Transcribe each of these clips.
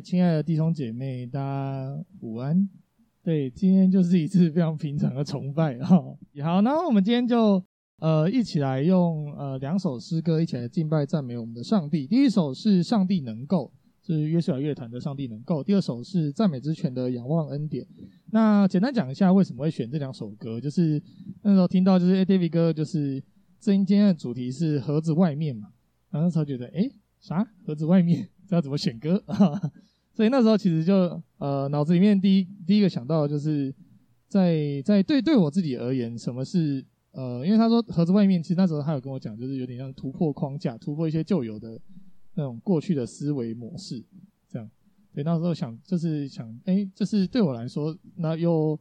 亲爱的弟兄姐妹，大家午安。对，今天就是一次非常平常的崇拜哈。好，那我们今天就呃一起来用呃两首诗歌一起来敬拜赞美我们的上帝。第一首是上帝能够，是约瑟乐团的上帝能够。第二首是赞美之泉的仰望恩典。那简单讲一下为什么会选这两首歌，就是那时候听到就是 A David 哥就是今天的主题是盒子外面嘛，然后那时候觉得诶啥盒子外面？知道怎么选歌，所以那时候其实就呃脑子里面第一第一个想到的就是在在对对我自己而言，什么是呃，因为他说盒子外面，其实那时候他有跟我讲，就是有点像突破框架，突破一些旧有的那种过去的思维模式，这样。所以那时候想就是想，哎，就是对我来说，那有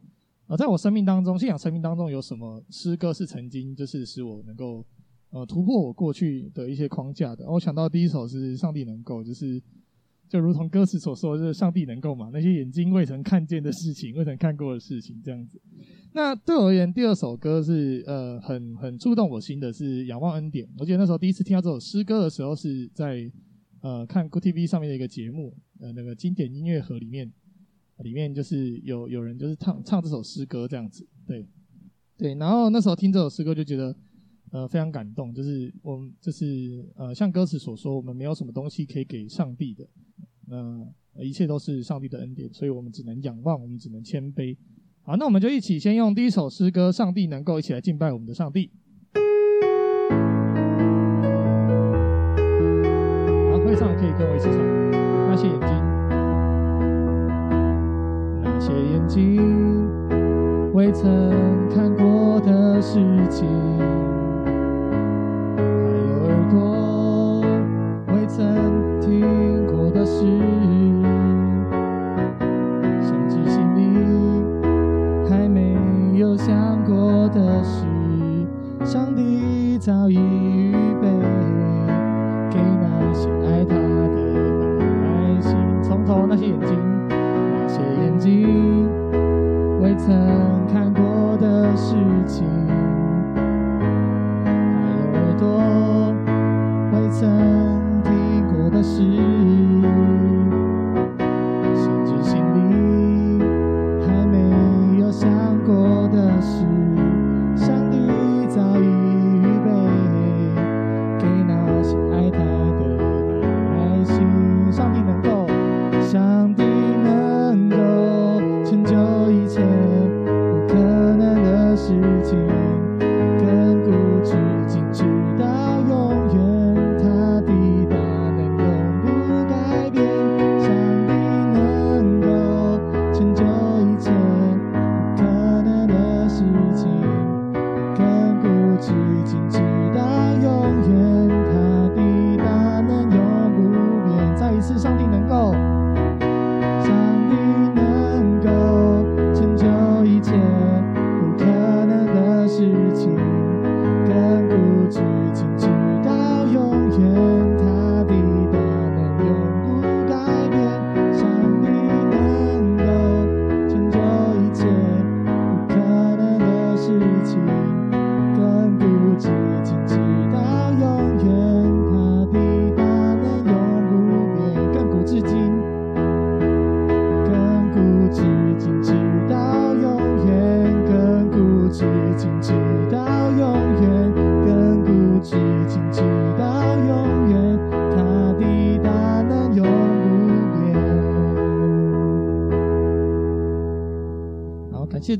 呃，在我生命当中，信仰生命当中有什么诗歌是曾经就是使我能够。呃，突破我过去的一些框架的。我想到第一首是上帝能够，就是就如同歌词所说，就是上帝能够嘛，那些眼睛未曾看见的事情，未曾看过的事情，这样子。那对我而言，第二首歌是呃很很触动我心的，是仰望恩典。我记得那时候第一次听到这首诗歌的时候，是在呃看 Good TV 上面的一个节目，呃那个经典音乐盒里面，里面就是有有人就是唱唱这首诗歌这样子，对对。然后那时候听这首诗歌就觉得。呃，非常感动，就是我们就是呃，像歌词所说，我们没有什么东西可以给上帝的，那、一切都是上帝的恩典，所以我们只能仰望，我们只能谦卑。好，那我们就一起先用第一首诗歌《上帝能够》一起来敬拜我们的上帝。好，会唱的可以跟我一起唱。那些眼睛，那些眼睛未曾看过的事情。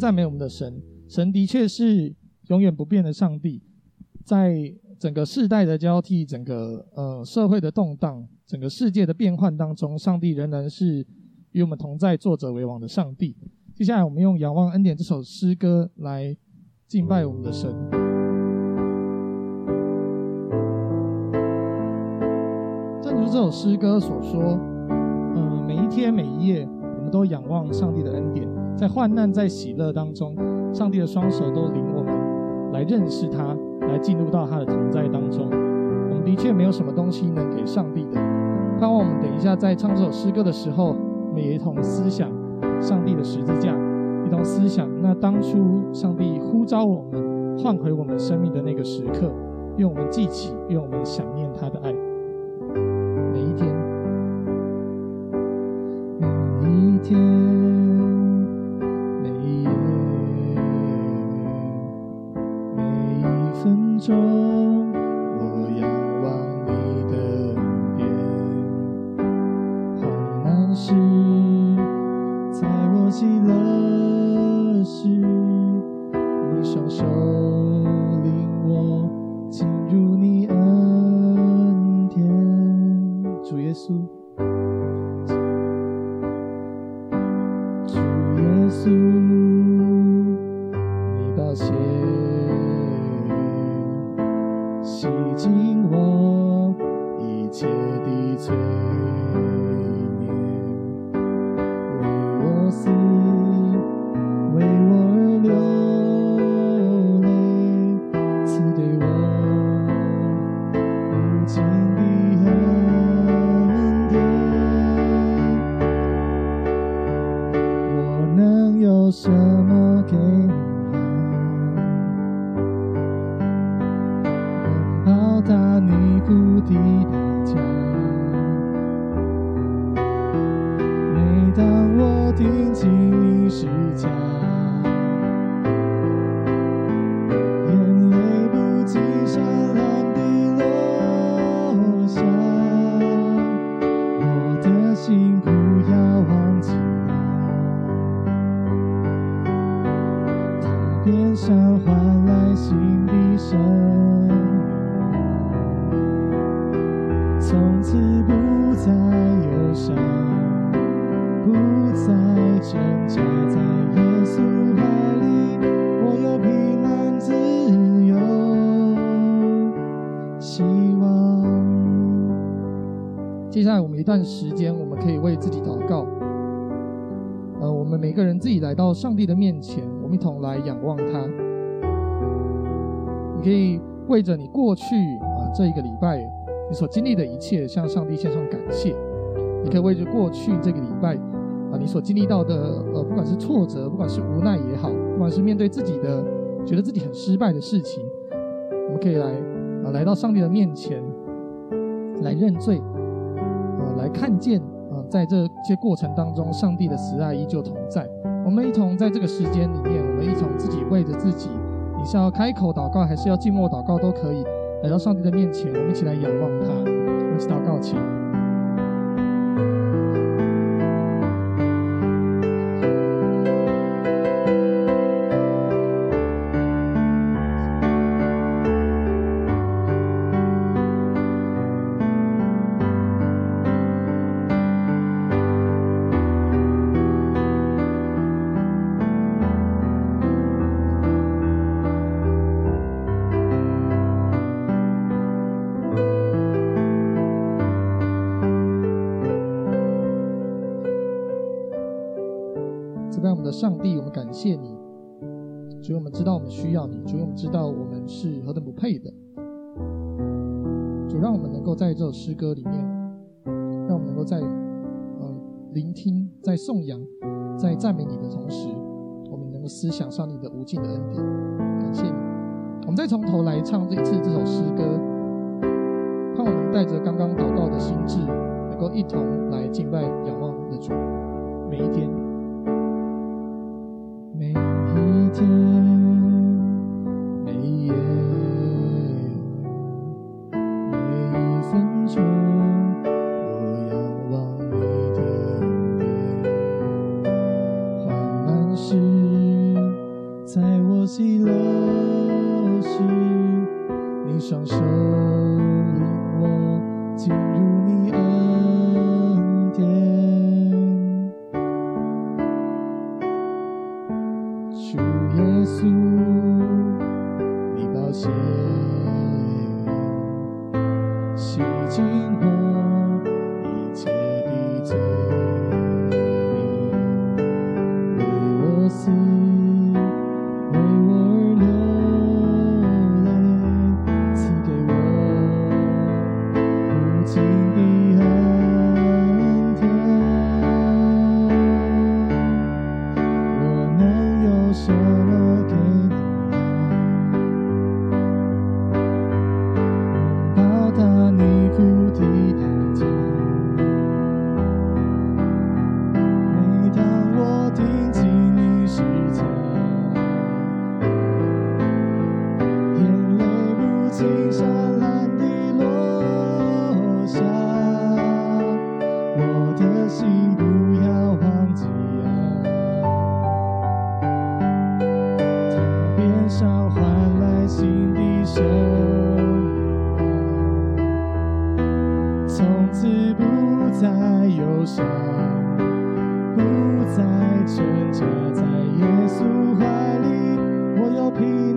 赞美我们的神，神的确是永远不变的上帝。在整个世代的交替、整个呃社会的动荡、整个世界的变换当中，上帝仍然是与我们同在、作者为王的上帝。接下来，我们用《仰望恩典》这首诗歌来敬拜我们的神。正如这首诗歌所说，嗯、每一天、每一夜，我们都仰望上帝的恩典。在患难、在喜乐当中，上帝的双手都领我们来认识他，来进入到他的同在当中。我们的确没有什么东西能给上帝的。盼望我们等一下在唱这首诗歌的时候，我们也一同思想上帝的十字架，一同思想那当初上帝呼召我们、唤回我们生命的那个时刻，愿我们记起，愿我们想念他的爱。每一天，每一天夜，每一分钟。在我们一段时间，我们可以为自己祷告。呃，我们每个人自己来到上帝的面前，我们一同来仰望他。你可以为着你过去啊这一个礼拜你所经历的一切，向上帝献上感谢。你可以为着过去这个礼拜啊你所经历到的呃，不管是挫折，不管是无奈也好，不管是面对自己的觉得自己很失败的事情，我们可以来啊来到上帝的面前来认罪。看见啊，在这些过程当中，上帝的慈爱依旧同在。我们一同在这个时间里面，我们一同自己为着自己，你是要开口祷告，还是要静默祷告都可以，来到上帝的面前，我们一起来仰望他，我们一起祷告，请。赞美你的同时，我们能够思想上你的无尽的恩典。感谢你，我们再从头来唱这一次这首诗歌，盼我们带着刚刚祷告的心智，能够一同来敬拜、仰望的主，每一天。生，从此不再忧伤，不再挣扎，在耶稣怀里，我要平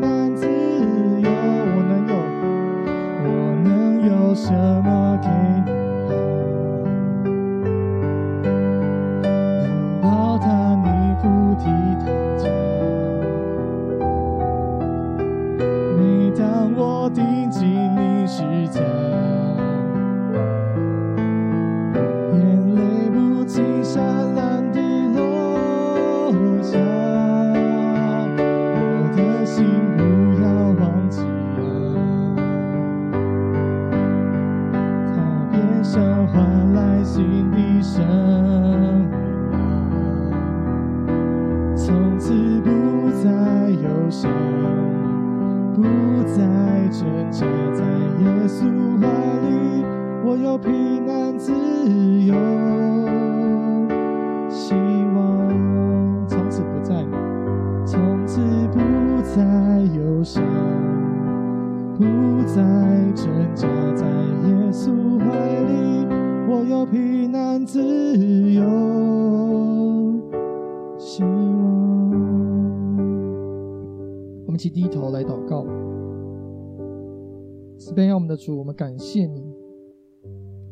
主，我们感谢你。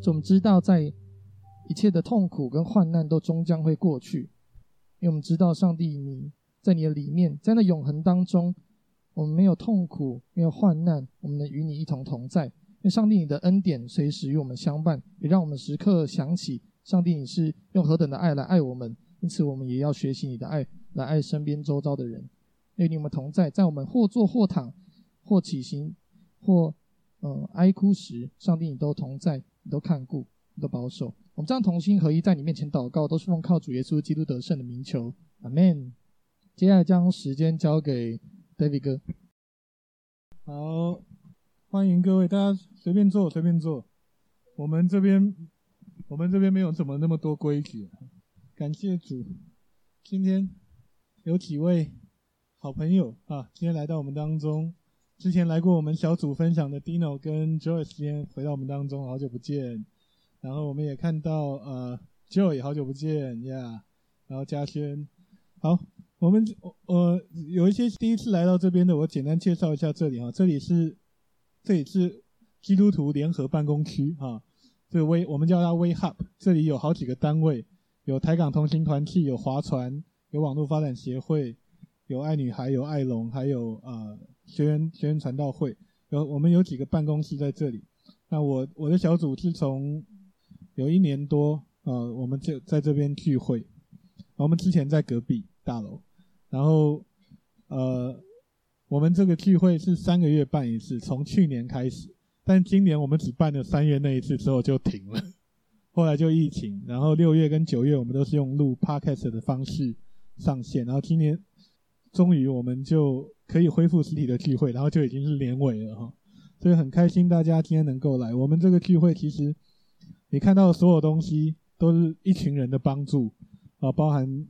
主，我们知道在一切的痛苦跟患难都终将会过去，因为我们知道上帝你在你的里面，在那永恒当中，我们没有痛苦，没有患难，我们能与你一同同在。因为上帝你的恩典随时与我们相伴，也让我们时刻想起上帝你是用何等的爱来爱我们。因此，我们也要学习你的爱来爱身边周遭的人。与你们同在，在我们或坐或躺，或起行，或。呃，哀哭时，上帝你都同在，你都看顾，你都保守。我们这样同心合一，在你面前祷告，都是奉靠主耶稣基督得胜的名求，阿门。接下来将时间交给 David 哥。好，欢迎各位，大家随便坐，随便坐。我们这边，我们这边没有怎么那么多规矩。感谢主，今天有几位好朋友啊，今天来到我们当中。之前来过我们小组分享的 Dino 跟 Joyce 今天回到我们当中，好久不见。然后我们也看到呃 Joy 好久不见呀。Yeah, 然后嘉轩，好，我们呃有一些第一次来到这边的，我简单介绍一下这里哈。这里是这里是基督徒联合办公区哈。这个微我们叫它微 Hub，这里有好几个单位，有台港同心团契，有划船，有网络发展协会，有爱女孩，有爱龙，还有呃。学员学员传道会有我们有几个办公室在这里。那我我的小组是从有一年多呃，我们就在这边聚会。我们之前在隔壁大楼，然后呃，我们这个聚会是三个月办一次，从去年开始。但今年我们只办了三月那一次之后就停了，后来就疫情。然后六月跟九月我们都是用录 Podcast 的方式上线，然后今年终于我们就。可以恢复实体的聚会，然后就已经是年尾了哈，所以很开心大家今天能够来。我们这个聚会其实你看到的所有东西都是一群人的帮助啊，包含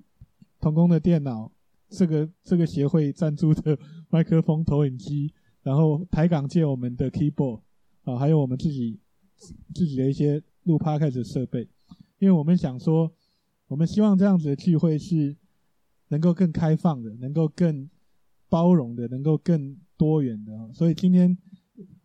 同工的电脑，这个这个协会赞助的麦克风、投影机，然后台港借我们的 keyboard 啊，还有我们自己自己的一些录 p 开始设备，因为我们想说，我们希望这样子的聚会是能够更开放的，能够更。包容的，能够更多元的，所以今天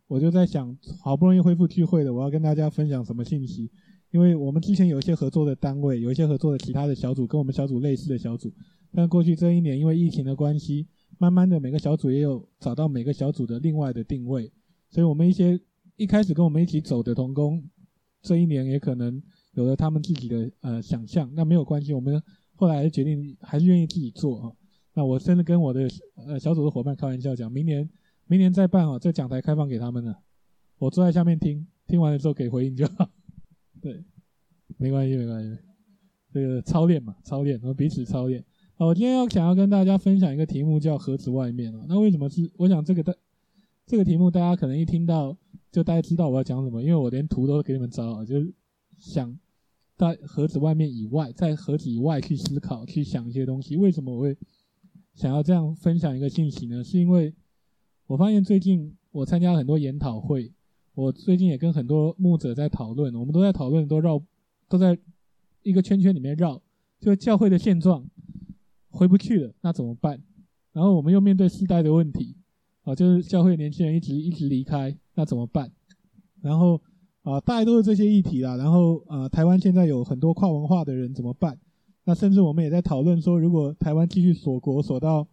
我就在想，好不容易恢复聚会了，我要跟大家分享什么信息？因为我们之前有一些合作的单位，有一些合作的其他的小组，跟我们小组类似的小组，但过去这一年因为疫情的关系，慢慢的每个小组也有找到每个小组的另外的定位，所以我们一些一开始跟我们一起走的同工，这一年也可能有了他们自己的呃想象，那没有关系，我们后来决定还是愿意自己做啊。那我甚至跟我的呃小组的伙伴开玩笑讲，明年明年再办啊，这讲台开放给他们了，我坐在下面听，听完了之后给回应就好。对，没关系没关系，这个操练嘛，操练，我们彼此操练。好，我今天要想要跟大家分享一个题目叫盒子外面啊。那为什么是？我想这个的这个题目大家可能一听到就大家知道我要讲什么，因为我连图都给你们找好，就是想。在盒子外面以外，在盒子以外去思考、去想一些东西。为什么我会想要这样分享一个信息呢？是因为我发现最近我参加很多研讨会，我最近也跟很多牧者在讨论，我们都在讨论，都绕，都在一个圈圈里面绕，就教会的现状回不去了，那怎么办？然后我们又面对世代的问题，啊，就是教会年轻人一直一直离开，那怎么办？然后啊，大概都是这些议题啦。然后呃，台湾现在有很多跨文化的人怎么办？那甚至我们也在讨论说，如果台湾继续锁国锁到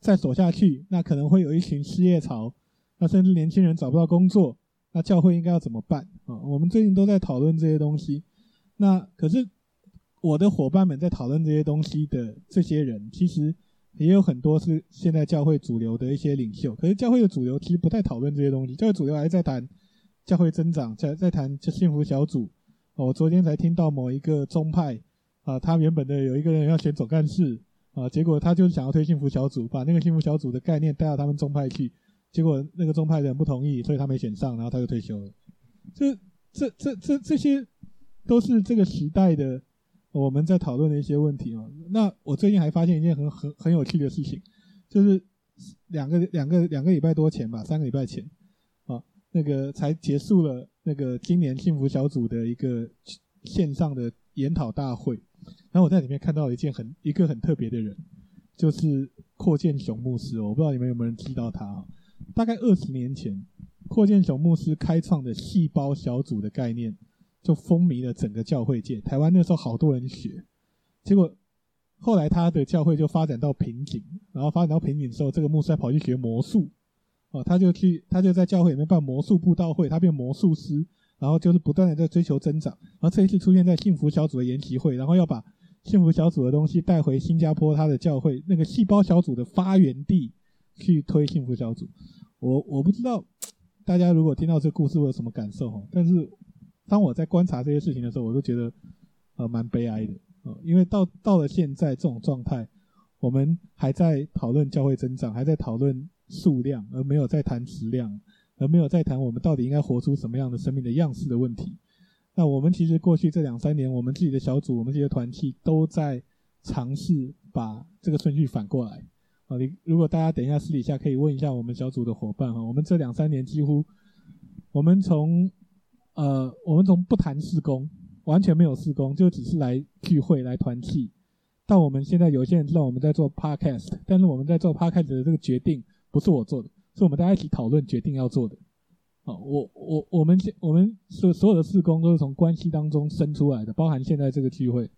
再锁下去，那可能会有一群失业潮，那甚至年轻人找不到工作，那教会应该要怎么办？啊，我们最近都在讨论这些东西。那可是我的伙伴们在讨论这些东西的这些人，其实。也有很多是现在教会主流的一些领袖，可是教会的主流其实不太讨论这些东西。教会主流还是在谈教会增长，在在谈这幸福小组。我昨天才听到某一个宗派啊，他原本的有一个人要选总干事啊，结果他就是想要推幸福小组，把那个幸福小组的概念带到他们宗派去，结果那个宗派的人不同意，所以他没选上，然后他就退休了。这这这这这些都是这个时代的。我们在讨论的一些问题啊，那我最近还发现一件很很很有趣的事情，就是两个两个两个礼拜多前吧，三个礼拜前，那个才结束了那个今年幸福小组的一个线上的研讨大会，然后我在里面看到一件很一个很特别的人，就是扩建雄牧师，我不知道你们有没有人知道他啊？大概二十年前，扩建雄牧师开创的细胞小组的概念。就风靡了整个教会界，台湾那时候好多人学，结果后来他的教会就发展到瓶颈，然后发展到瓶颈的时候，这个牧师还跑去学魔术，哦，他就去，他就在教会里面办魔术布道会，他变魔术师，然后就是不断的在追求增长，然后这一次出现在幸福小组的研习会，然后要把幸福小组的东西带回新加坡他的教会那个细胞小组的发源地去推幸福小组，我我不知道大家如果听到这个故事会有什么感受哈，但是。当我在观察这些事情的时候，我都觉得呃蛮悲哀的、呃，因为到到了现在这种状态，我们还在讨论教会增长，还在讨论数量，而没有在谈质量，而没有在谈我们到底应该活出什么样的生命的样式的问题。那我们其实过去这两三年，我们自己的小组，我们这些团体都在尝试把这个顺序反过来啊。你如果大家等一下私底下可以问一下我们小组的伙伴哈，我们这两三年几乎我们从呃，我们从不谈施工，完全没有施工，就只是来聚会、来团契。到我们现在有些人知道我们在做 podcast，但是我们在做 podcast 的这个决定不是我做的，是我们大家一起讨论决定要做的。啊，我我我们我们所所有的事工都是从关系当中生出来的，包含现在这个聚会。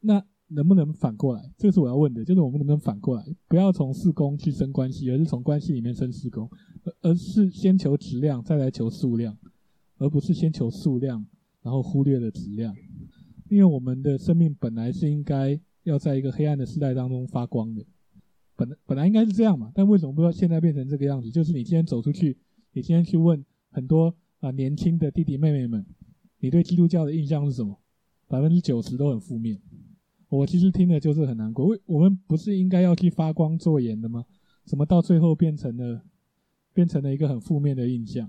那能不能反过来？这是我要问的，就是我们能不能反过来，不要从事工去生关系，而是从关系里面生事工，而而是先求质量，再来求数量。而不是先求数量，然后忽略了质量，因为我们的生命本来是应该要在一个黑暗的时代当中发光的，本本来应该是这样嘛，但为什么不知道现在变成这个样子？就是你今天走出去，你今天去问很多啊年轻的弟弟妹妹们，你对基督教的印象是什么？百分之九十都很负面。我其实听了就是很难过。为我们不是应该要去发光作盐的吗？怎么到最后变成了变成了一个很负面的印象？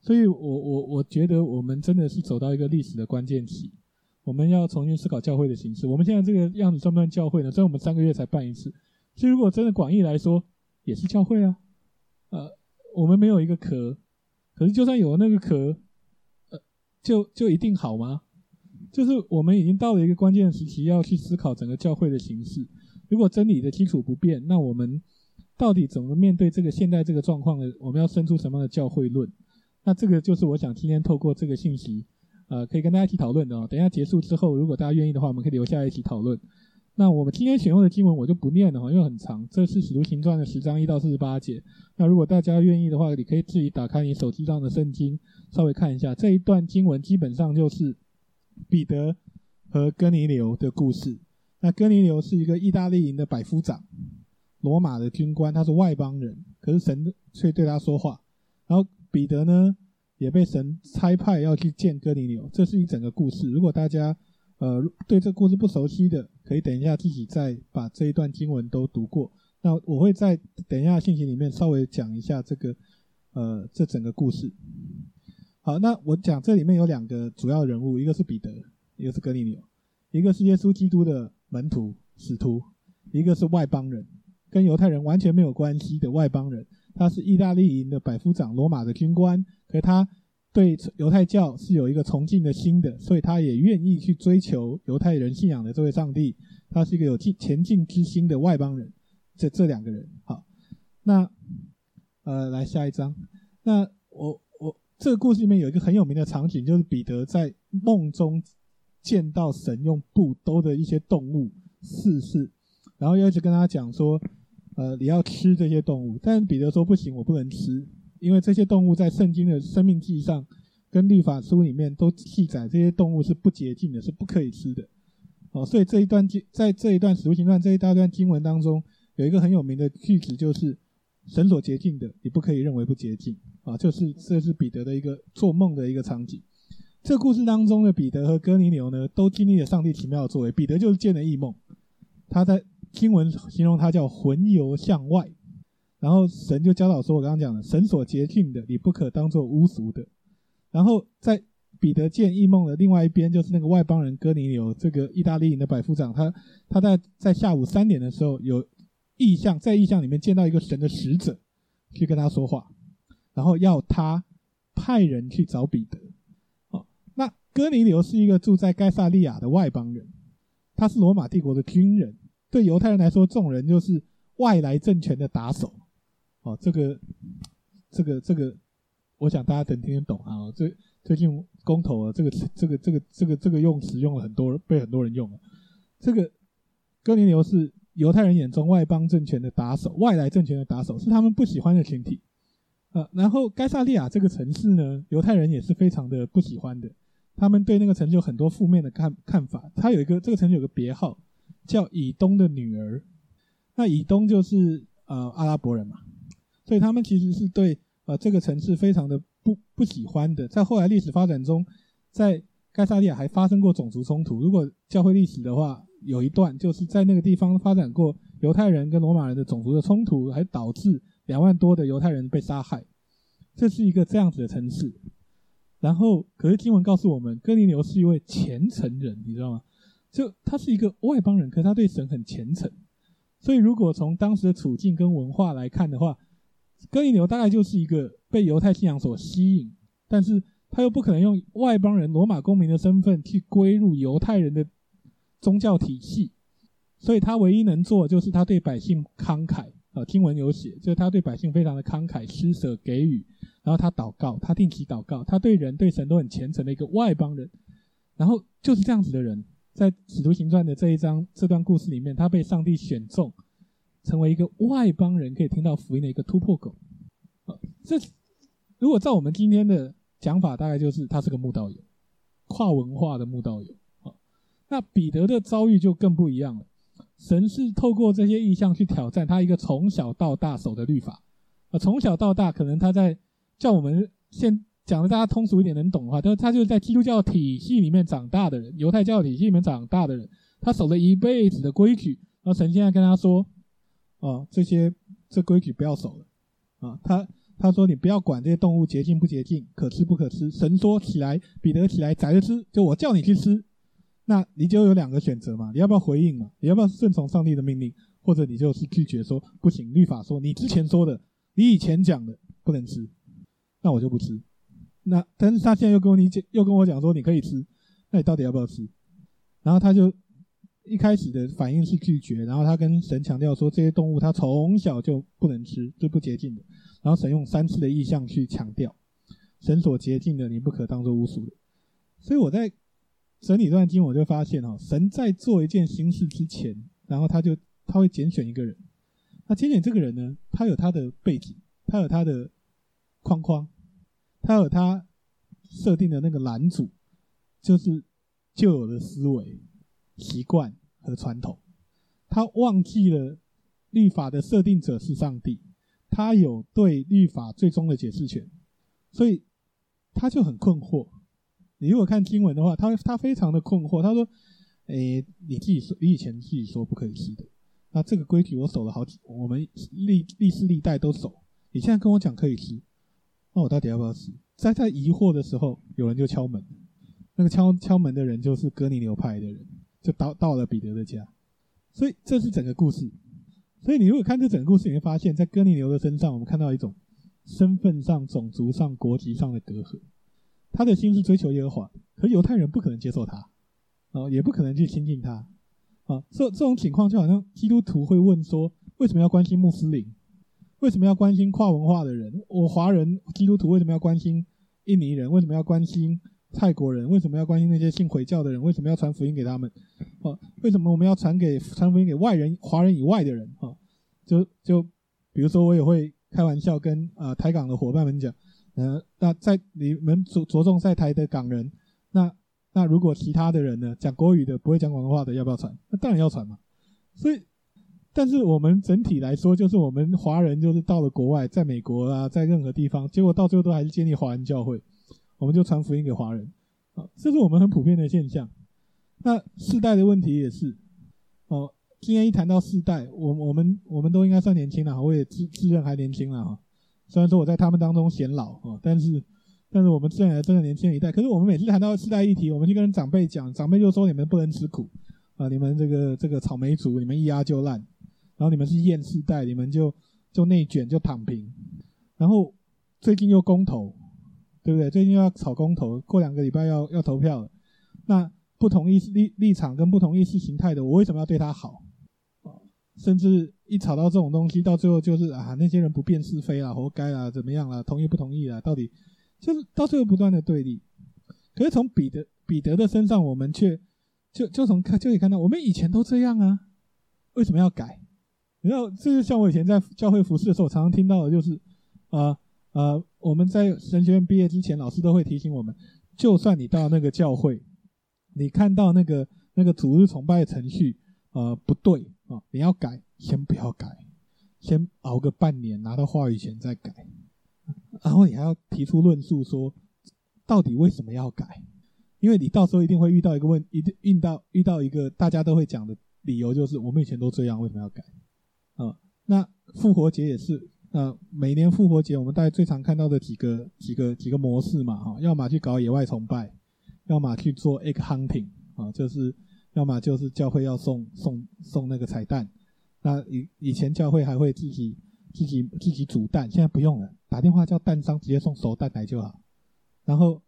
所以我，我我我觉得我们真的是走到一个历史的关键期，我们要重新思考教会的形式。我们现在这个样子算不算教会呢？虽然我们三个月才办一次，其实如果真的广义来说，也是教会啊。呃，我们没有一个壳，可是就算有了那个壳，呃，就就一定好吗？就是我们已经到了一个关键时期，要去思考整个教会的形式。如果真理的基础不变，那我们到底怎么面对这个现在这个状况呢？我们要生出什么样的教会论？那这个就是我想今天透过这个信息，呃，可以跟大家一起讨论的哦。等一下结束之后，如果大家愿意的话，我们可以留下来一起讨论。那我们今天选用的经文我就不念了哈，因为很长。这是《使徒行传》的十章一到四十八节。那如果大家愿意的话，你可以自己打开你手机上的圣经，稍微看一下这一段经文，基本上就是彼得和哥尼流的故事。那哥尼流是一个意大利营的百夫长，罗马的军官，他是外邦人，可是神却对他说话，然后。彼得呢，也被神差派要去见哥尼流，这是一整个故事。如果大家呃对这故事不熟悉的，可以等一下自己再把这一段经文都读过。那我会在等一下信息里面稍微讲一下这个呃这整个故事。好，那我讲这里面有两个主要人物，一个是彼得，一个是哥尼流，一个是耶稣基督的门徒使徒，一个是外邦人，跟犹太人完全没有关系的外邦人。他是意大利营的百夫长，罗马的军官，可是他对犹太教是有一个崇敬的心的，所以他也愿意去追求犹太人信仰的这位上帝。他是一个有进前进之心的外邦人。这这两个人，好，那呃，来下一章。那我我这个故事里面有一个很有名的场景，就是彼得在梦中见到神用布兜的一些动物试试，然后又一直跟他讲说。呃，你要吃这些动物，但彼得说不行，我不能吃，因为这些动物在圣经的生命记上跟律法书里面都记载，这些动物是不洁净的，是不可以吃的。哦，所以这一段经在这一段使徒行传这一大段经文当中，有一个很有名的句子，就是神所洁净的，你不可以认为不洁净。啊，就是这是彼得的一个做梦的一个场景。这故事当中的彼得和哥尼流呢，都经历了上帝奇妙的作为。彼得就是见了异梦，他在。经文形容他叫魂游向外，然后神就教导说：“我刚刚讲的，神所洁净的，你不可当作污俗的。”然后在彼得见异梦的另外一边，就是那个外邦人哥尼流，这个意大利营的百夫长，他他在在下午三点的时候有异象，在异象里面见到一个神的使者去跟他说话，然后要他派人去找彼得。哦，那哥尼流是一个住在该撒利亚的外邦人，他是罗马帝国的军人。对犹太人来说，这种人就是外来政权的打手。哦，这个，这个，这个，我想大家等听得懂啊。最最近公投啊，这个，这个，这个，这个，这个用词用了很多，被很多人用了。这个哥尼流是犹太人眼中外邦政权的打手，外来政权的打手，是他们不喜欢的群体。呃，然后该萨利亚这个城市呢，犹太人也是非常的不喜欢的，他们对那个城市有很多负面的看看法。他有一个这个城市有个别号。叫以东的女儿，那以东就是呃阿拉伯人嘛，所以他们其实是对呃这个城市非常的不不喜欢的。在后来历史发展中，在盖萨利亚还发生过种族冲突。如果教会历史的话，有一段就是在那个地方发展过犹太人跟罗马人的种族的冲突，还导致两万多的犹太人被杀害。这是一个这样子的城市。然后，可是经文告诉我们，哥尼流是一位虔诚人，你知道吗？就他是一个外邦人，可是他对神很虔诚，所以如果从当时的处境跟文化来看的话，哥尼流大概就是一个被犹太信仰所吸引，但是他又不可能用外邦人罗马公民的身份去归入犹太人的宗教体系，所以他唯一能做就是他对百姓慷慨啊，经文有写，就是他对百姓非常的慷慨施舍给予，然后他祷告，他定期祷告，他对人对神都很虔诚的一个外邦人，然后就是这样子的人。在《使徒行传》的这一章这段故事里面，他被上帝选中，成为一个外邦人可以听到福音的一个突破口。啊，这如果照我们今天的讲法，大概就是他是个慕道友，跨文化的慕道友。啊，那彼得的遭遇就更不一样了。神是透过这些意象去挑战他一个从小到大守的律法。啊，从小到大，可能他在叫我们现。讲的大家通俗一点能懂的话，他他就是在基督教体系里面长大的人，犹太教体系里面长大的人，他守了一辈子的规矩。然后神现在跟他说：“哦，这些这规矩不要守了。”啊，他他说：“你不要管这些动物洁净不洁净，可吃不可吃。”神说：“起来，彼得起来宰了吃。”就我叫你去吃，那你就有两个选择嘛，你要不要回应嘛？你要不要顺从上帝的命令，或者你就是拒绝说不行？律法说你之前说的，你以前讲的不能吃，那我就不吃。那但是他现在又跟我你讲，又跟我讲说你可以吃，那你到底要不要吃？然后他就一开始的反应是拒绝，然后他跟神强调说这些动物他从小就不能吃，是不洁净的。然后神用三次的意象去强调，神所洁净的你不可当做污俗的。所以我在整理这段经，我就发现哈，神在做一件新事之前，然后他就他会拣选一个人，那拣选这个人呢，他有他的背景，他有他的框框。他有他设定的那个拦阻，就是旧有的思维、习惯和传统。他忘记了律法的设定者是上帝，他有对律法最终的解释权，所以他就很困惑。你如果看经文的话，他他非常的困惑。他说：“诶，你自己说，你以前自己说不可以吃的，那这个规矩我守了好几，我们历历世历代都守，你现在跟我讲可以吃。”那我到底要不要吃？在他疑惑的时候，有人就敲门。那个敲敲门的人就是哥尼流派的人，就到到了彼得的家。所以这是整个故事。所以你如果看这整个故事，你会发现在哥尼流的身上，我们看到一种身份上、种族上、国籍上的隔阂。他的心是追求耶和华，可犹太人不可能接受他，啊，也不可能去亲近他，啊，这这种情况就好像基督徒会问说：为什么要关心穆斯林？为什么要关心跨文化的人？我华人基督徒为什么要关心印尼人？为什么要关心泰国人？为什么要关心那些信回教的人？为什么要传福音给他们？啊，为什么我们要传给传福音给外人、华人以外的人？啊，就就比如说，我也会开玩笑跟啊台港的伙伴们讲。呃，那在你们着着重在台的港人，那那如果其他的人呢，讲国语的不会讲广东话的，要不要传？那当然要传嘛。所以，但是我们整体来说，就是我们华人就是到了国外，在美国啊，在任何地方，结果到最后都还是建立华人教会，我们就传福音给华人，啊，这是我们很普遍的现象。那世代的问题也是，哦，今天一谈到世代，我我们我们都应该算年轻了，我也自自认还年轻了哈。虽然说我在他们当中显老啊，但是，但是我们自认还真的年轻一代。可是我们每次谈到世代议题，我们去跟长辈讲，长辈就说你们不能吃苦啊，你们这个这个草莓族，你们一压就烂，然后你们是厌世代，你们就就内卷就躺平。然后最近又公投，对不对？最近要炒公投，过两个礼拜要要投票了。那不同意立立场跟不同意识形态的，我为什么要对他好？甚至一吵到这种东西，到最后就是啊，那些人不辨是非啊，活该啦，怎么样啊，同意不同意啊，到底就是到最后不断的对立。可是从彼得彼得的身上，我们却就就从看就可以看到，我们以前都这样啊，为什么要改？你知道，这就像我以前在教会服侍的时候，常常听到的就是啊呃，我们在神学院毕业之前，老师都会提醒我们，就算你到那个教会，你看到那个那个主日崇拜的程序呃不对。啊，你要改，先不要改，先熬个半年，拿到话语权再改，然后你还要提出论述说，到底为什么要改？因为你到时候一定会遇到一个问，一定遇到遇到一个大家都会讲的理由，就是我们以前都这样，为什么要改？啊，那复活节也是，呃，每年复活节我们大概最常看到的几个几个几个模式嘛，哈，要么去搞野外崇拜，要么去做 egg hunting，啊，就是。要么就是教会要送送送那个彩蛋，那以以前教会还会自己自己自己煮蛋，现在不用了，打电话叫蛋商直接送熟蛋来就好。然后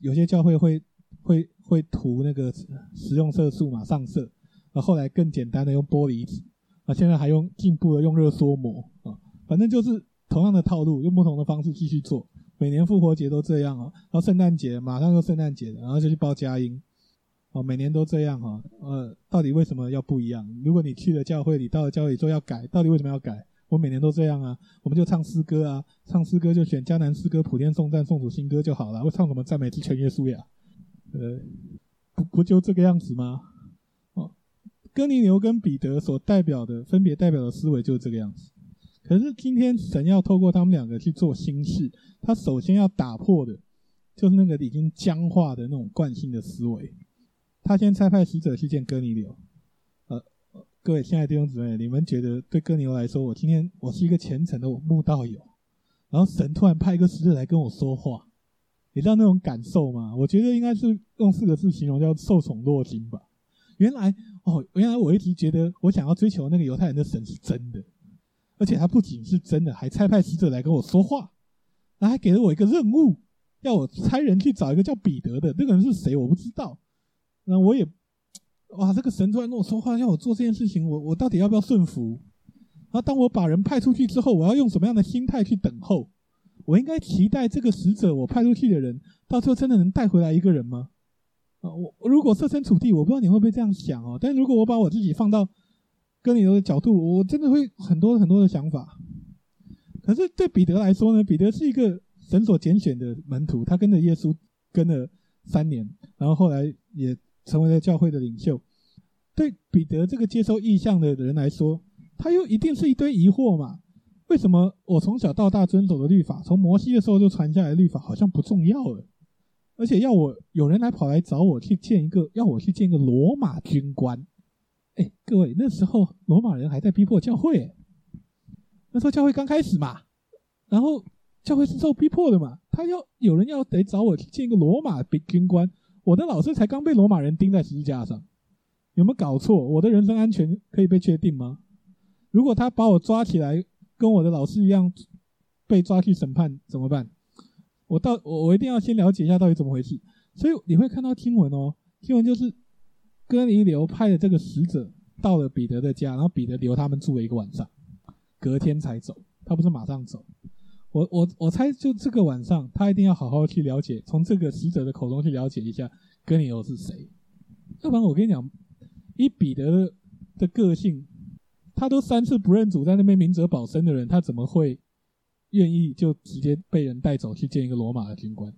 有些教会会会会涂那个食用色素嘛上色，那后来更简单的用玻璃纸，啊现在还用进步的用热缩膜，反正就是同样的套路，用不同的方式继续做。每年复活节都这样啊，然后圣诞节马上就圣诞节了，然后就去报佳音。哦，每年都这样哈，呃，到底为什么要不一样？如果你去了教会，你到了教会里说要改，到底为什么要改？我每年都这样啊，我们就唱诗歌啊，唱诗歌就选迦南诗歌、普天颂赞、颂主新歌就好了。会唱什么赞美之泉耶稣呀？呃，不不就这个样子吗？哦，哥尼流跟彼得所代表的，分别代表的思维就是这个样子。可是今天神要透过他们两个去做新事，他首先要打破的，就是那个已经僵化的那种惯性的思维。他先差派使者去见哥尼流，呃，各位亲爱的弟兄姊妹，你们觉得对哥尼流来说，我今天我是一个虔诚的慕道友，然后神突然派一个使者来跟我说话，你知道那种感受吗？我觉得应该是用四个字形容，叫受宠若惊吧。原来哦，原来我一直觉得我想要追求那个犹太人的神是真的，而且他不仅是真的，还差派使者来跟我说话，然后还给了我一个任务，要我差人去找一个叫彼得的，那个人是谁我不知道。那我也，哇！这个神突然跟我说话，要我做这件事情，我我到底要不要顺服？然后当我把人派出去之后，我要用什么样的心态去等候？我应该期待这个使者我派出去的人，到最后真的能带回来一个人吗？啊，我如果设身处地，我不知道你会不会这样想哦。但如果我把我自己放到跟你的角度，我真的会很多很多的想法。可是对彼得来说呢，彼得是一个神所拣选的门徒，他跟着耶稣跟了三年，然后后来也。成为了教会的领袖，对彼得这个接受异象的人来说，他又一定是一堆疑惑嘛？为什么我从小到大遵守的律法，从摩西的时候就传下来的律法，好像不重要了？而且要我有人来跑来找我去见一个，要我去见一个罗马军官。哎，各位，那时候罗马人还在逼迫教会，那时候教会刚开始嘛，然后教会是受逼迫的嘛，他要有人要得找我去见一个罗马兵军官。我的老师才刚被罗马人钉在十字架上，有没有搞错？我的人身安全可以被确定吗？如果他把我抓起来，跟我的老师一样被抓去审判，怎么办？我到我我一定要先了解一下到底怎么回事。所以你会看到经文哦，经文就是哥尼流派的这个使者到了彼得的家，然后彼得留他们住了一个晚上，隔天才走，他不是马上走。我我我猜，就这个晚上，他一定要好好去了解，从这个使者的口中去了解一下哥尼流是谁。要不然我跟你讲，以彼得的个性，他都三次不认主，在那边明哲保身的人，他怎么会愿意就直接被人带走去见一个罗马的军官？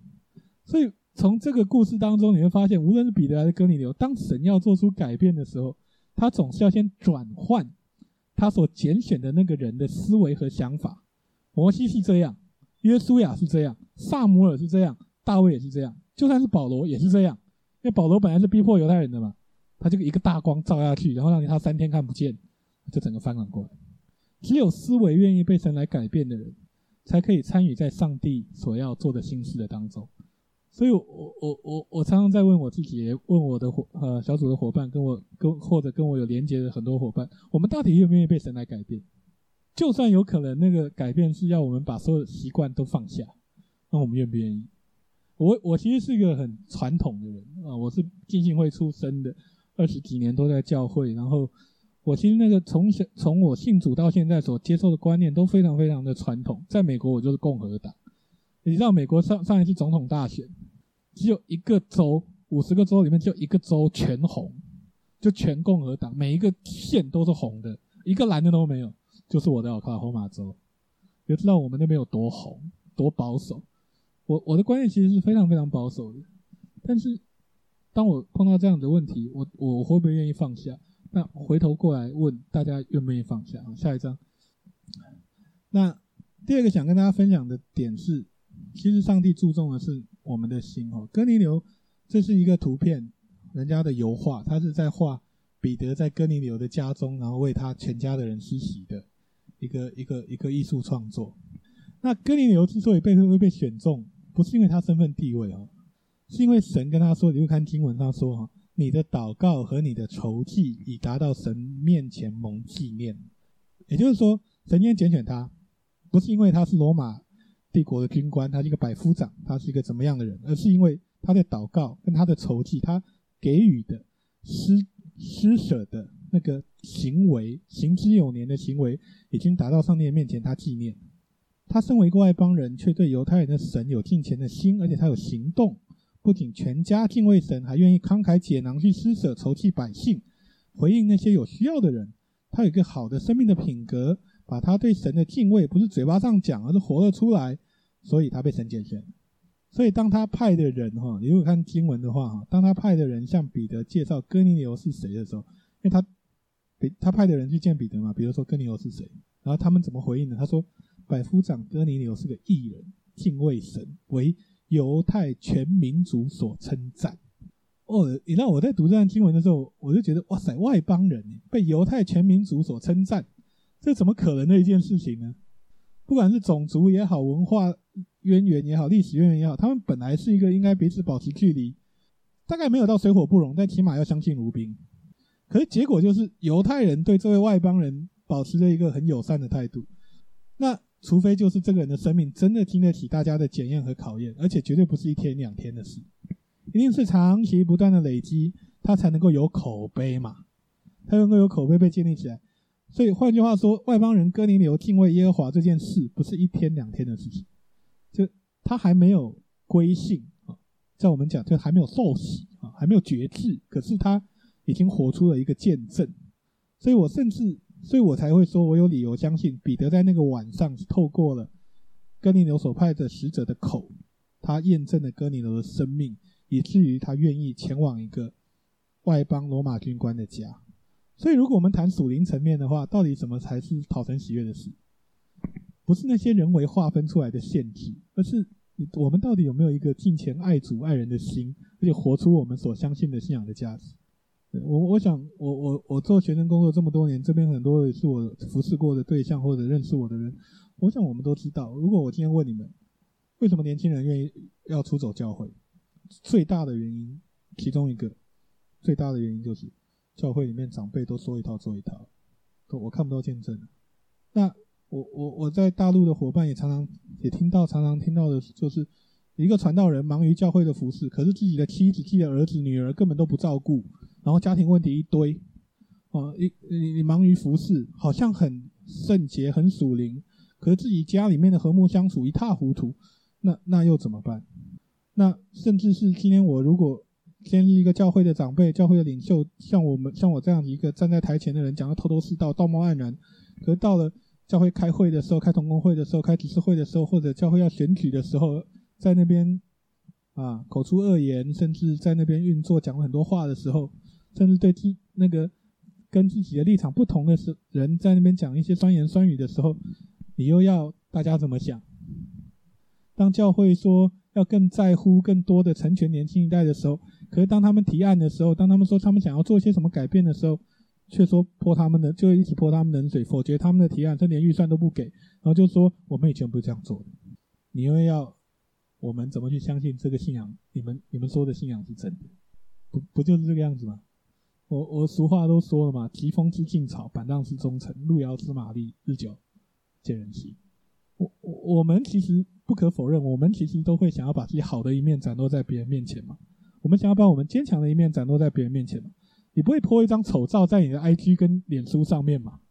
所以从这个故事当中，你会发现，无论是彼得还是哥尼流，当神要做出改变的时候，他总是要先转换他所拣选的那个人的思维和想法。摩西是这样，约书亚是这样，撒母耳是这样，大卫也是这样，就算是保罗也是这样。因为保罗本来是逼迫犹太人的嘛，他就一个大光照下去，然后让他三天看不见，就整个翻转过来。只有思维愿意被神来改变的人，才可以参与在上帝所要做的新事的当中。所以我，我我我我常常在问我自己，问我的伙呃小组的伙伴，跟我跟或者跟我有连接的很多伙伴，我们到底愿不愿意被神来改变？就算有可能，那个改变是要我们把所有的习惯都放下，那我们愿不愿意？我我其实是一个很传统的人啊，我是浸信会出身的，二十几年都在教会，然后我其实那个从小从我信主到现在所接受的观念都非常非常的传统。在美国，我就是共和党。你知道，美国上上一次总统大选，只有一个州，五十个州里面只有一个州全红，就全共和党，每一个县都是红的，一个蓝的都没有。就是我的奥克拉荷马州，也知道我们那边有多红、多保守。我我的观念其实是非常非常保守的，但是当我碰到这样的问题，我我会不会愿意放下？那回头过来问大家愿不愿意放下？下一张。那第二个想跟大家分享的点是，其实上帝注重的是我们的心哦。哥尼流，这是一个图片，人家的油画，他是在画彼得在哥尼流的家中，然后为他全家的人施洗的。一个一个一个艺术创作。那哥尼流之所以被会被选中，不是因为他身份地位哦，是因为神跟他说，你会看经文上说哈，你的祷告和你的筹祭已达到神面前蒙纪念。也就是说，神先拣选他，不是因为他是罗马帝国的军官，他是一个百夫长，他是一个怎么样的人，而是因为他的祷告跟他的筹祭，他给予的施施舍的。那个行为，行之有年的行为，已经达到上帝的面前，他纪念。他身为一个外邦人，却对犹太人的神有敬虔的心，而且他有行动，不仅全家敬畏神，还愿意慷慨解囊去施舍筹济百姓，回应那些有需要的人。他有一个好的生命的品格，把他对神的敬畏不是嘴巴上讲，而是活了出来，所以他被神拣选。所以当他派的人哈，你如果看经文的话哈，当他派的人向彼得介绍哥尼流是谁的时候，因为他。彼他派的人去见彼得嘛，比如说哥尼流是谁？然后他们怎么回应呢？他说：“百夫长哥尼流是个异人，敬畏神，为犹太全民族所称赞。”哦，你知道我在读这段经文的时候，我就觉得哇塞，外邦人被犹太全民族所称赞，这怎么可能的一件事情呢？不管是种族也好，文化渊源也好，历史渊源也好，他们本来是一个应该彼此保持距离，大概没有到水火不容，但起码要相敬如宾。可是结果就是犹太人对这位外邦人保持着一个很友善的态度。那除非就是这个人的生命真的经得起大家的检验和考验，而且绝对不是一天两天的事，一定是长期不断的累积，他才能够有口碑嘛，他能够有口碑被建立起来。所以换句话说，外邦人哥尼流敬畏耶和华这件事不是一天两天的事情，就他还没有归信啊，在我们讲就还没有受洗啊，还没有决志，可是他。已经活出了一个见证，所以我甚至，所以我才会说，我有理由相信彼得在那个晚上是透过了哥尼流所派的使者的口，他验证了哥尼流的生命，以至于他愿意前往一个外邦罗马军官的家。所以，如果我们谈属灵层面的话，到底什么才是讨神喜悦的事？不是那些人为划分出来的限制，而是我们到底有没有一个敬虔爱主爱人的心，而且活出我们所相信的信仰的价值。我我想，我我我做学生工作这么多年，这边很多也是我服侍过的对象或者认识我的人。我想我们都知道，如果我今天问你们，为什么年轻人愿意要出走教会？最大的原因其中一个最大的原因就是教会里面长辈都说一套做一套，都我看不到见证。那我我我在大陆的伙伴也常常也听到，常常听到的就是一个传道人忙于教会的服事，可是自己的妻子、自己的儿子、女儿根本都不照顾，然后家庭问题一堆。哦，一你你忙于服事，好像很圣洁、很属灵，可是自己家里面的和睦相处一塌糊涂，那那又怎么办？那甚至是今天我如果先是一个教会的长辈、教会的领袖，像我们像我这样一个站在台前的人，讲的头头是道、道貌岸然，可是到了。教会开会的时候，开同工会的时候，开执事会的时候，或者教会要选举的时候，在那边啊口出恶言，甚至在那边运作讲了很多话的时候，甚至对自那个跟自己的立场不同的是人在那边讲一些酸言酸语的时候，你又要大家怎么想？当教会说要更在乎更多的成全年轻一代的时候，可是当他们提案的时候，当他们说他们想要做一些什么改变的时候，却说泼他们的，就一起泼他们冷水，否决他们的提案，甚至连预算都不给，然后就说我们以前不是这样做的。你又要我们怎么去相信这个信仰？你们你们说的信仰是真的？不不就是这个样子吗？我我俗话都说了嘛，疾风知劲草，板荡知忠诚，路遥知马力，日久见人心。我我我们其实不可否认，我们其实都会想要把自己好的一面展露在别人面前嘛。我们想要把我们坚强的一面展露在别人面前嘛。你不会泼一张丑照在你的 IG 跟脸书上面嘛？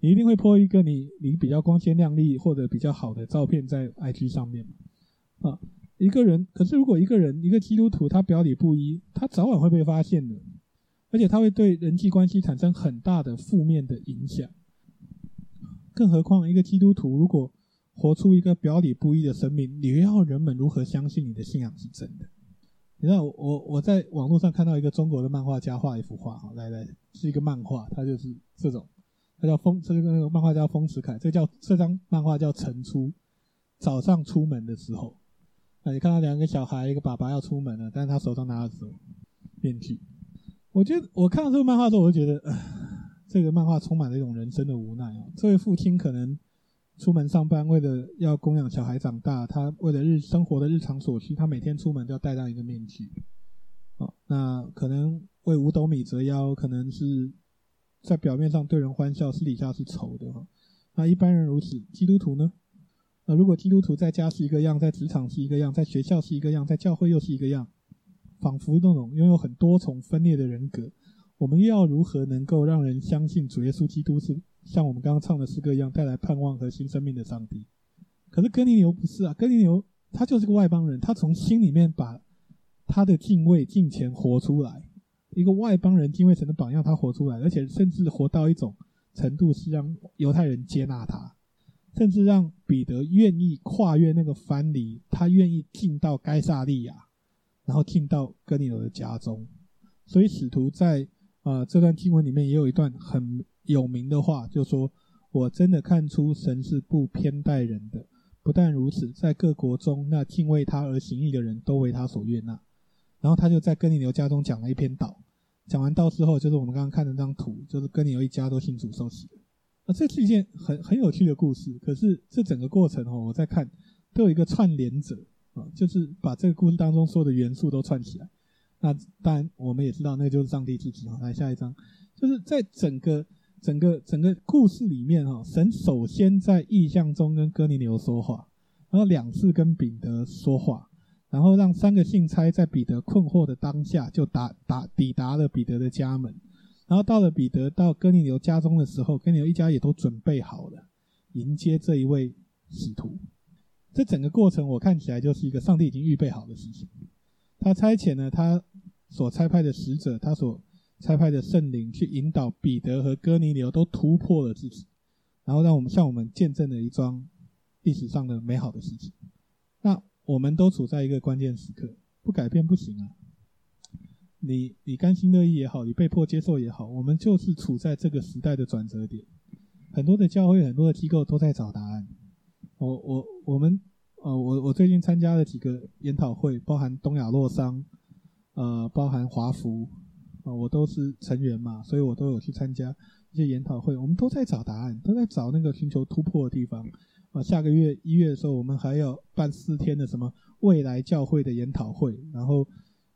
你一定会泼一个你你比较光鲜亮丽或者比较好的照片在 IG 上面嘛？啊，一个人，可是如果一个人一个基督徒他表里不一，他早晚会被发现的，而且他会对人际关系产生很大的负面的影响。更何况一个基督徒如果活出一个表里不一的生命，你要人们如何相信你的信仰是真的？你知道我我在网络上看到一个中国的漫画家画一幅画，哈，来来是一个漫画，他就是这种，他叫风，这个那个漫画家风驰凯，这叫这张漫画叫晨出，早上出门的时候，那你看到两个小孩，一个爸爸要出门了，但是他手上拿着什么面具？我觉得我看到这个漫画之后，我就觉得，这个漫画充满了一种人生的无奈啊，这位父亲可能。出门上班，为了要供养小孩长大，他为了日生活的日常所需，他每天出门都要戴上一个面具。哦，那可能为五斗米折腰，可能是在表面上对人欢笑，私底下是丑的。哈，那一般人如此，基督徒呢？那如果基督徒在家是一个样，在职场是一个样，在学校是一个样，在教会又是一个样，仿佛那种拥有很多重分裂的人格，我们又要如何能够让人相信主耶稣基督是？像我们刚刚唱的诗歌一样，带来盼望和新生命的上帝。可是哥尼流不是啊，哥尼流他就是个外邦人，他从心里面把他的敬畏敬虔活出来，一个外邦人敬畏神的榜样，他活出来，而且甚至活到一种程度，是让犹太人接纳他，甚至让彼得愿意跨越那个藩篱，他愿意进到该撒利亚，然后进到哥尼流的家中。所以使徒在啊、呃、这段经文里面也有一段很。有名的话就说：“我真的看出神是不偏待人的。不但如此，在各国中，那敬畏他而行义的人都为他所悦纳。”然后他就在哥尼流家中讲了一篇道。讲完道之后，就是我们刚刚看的那张图，就是哥尼流一家都信主受洗了。啊，这是一件很很有趣的故事。可是这整个过程哦，我在看都有一个串联者啊，就是把这个故事当中所有的元素都串起来。那当然我们也知道，那就是上帝自己。来下一张，就是在整个。整个整个故事里面，哈，神首先在异象中跟哥尼流说话，然后两次跟彼得说话，然后让三个信差在彼得困惑的当下就达达抵达了彼得的家门，然后到了彼得到哥尼流家中的时候，哥尼流一家也都准备好了迎接这一位使徒。这整个过程我看起来就是一个上帝已经预备好的事情，他差遣了他所差派的使者，他所。差派的圣灵去引导彼得和哥尼流都突破了自己，然后让我们向我们见证了一桩历史上的美好的事情。那我们都处在一个关键时刻，不改变不行啊！你你甘心乐意也好，你被迫接受也好，我们就是处在这个时代的转折点。很多的教会、很多的机构都在找答案。我我我们呃，我我最近参加了几个研讨会，包含东亚洛桑，呃，包含华福。啊，我都是成员嘛，所以我都有去参加一些研讨会。我们都在找答案，都在找那个寻求突破的地方。啊，下个月一月的时候，我们还要办四天的什么未来教会的研讨会，然后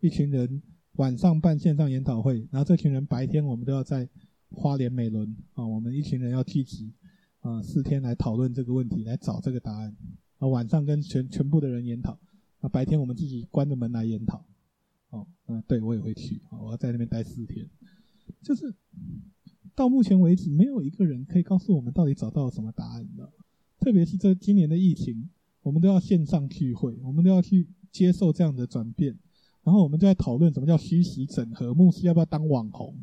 一群人晚上办线上研讨会，然后这群人白天我们都要在花莲美仑啊，我们一群人要聚集啊，四天来讨论这个问题，来找这个答案。啊，晚上跟全全部的人研讨，啊，白天我们自己关着门来研讨。哦，嗯，对我也会去，我要在那边待四天。就是到目前为止，没有一个人可以告诉我们到底找到了什么答案的。特别是这今年的疫情，我们都要线上聚会，我们都要去接受这样的转变。然后我们就在讨论什么叫虚实整合，牧师要不要当网红？